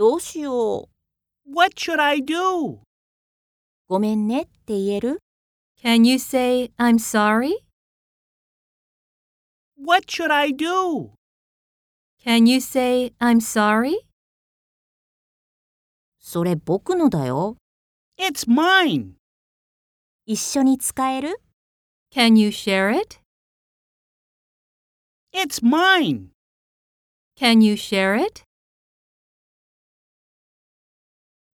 どうしよう。What should I do? ごめんねって言える Can you say, I'm sorry? What should I do? Can you say, I'm sorry? それ僕のだよ。It's mine. 一緒に使える Can you share it? It's mine. Can you share it?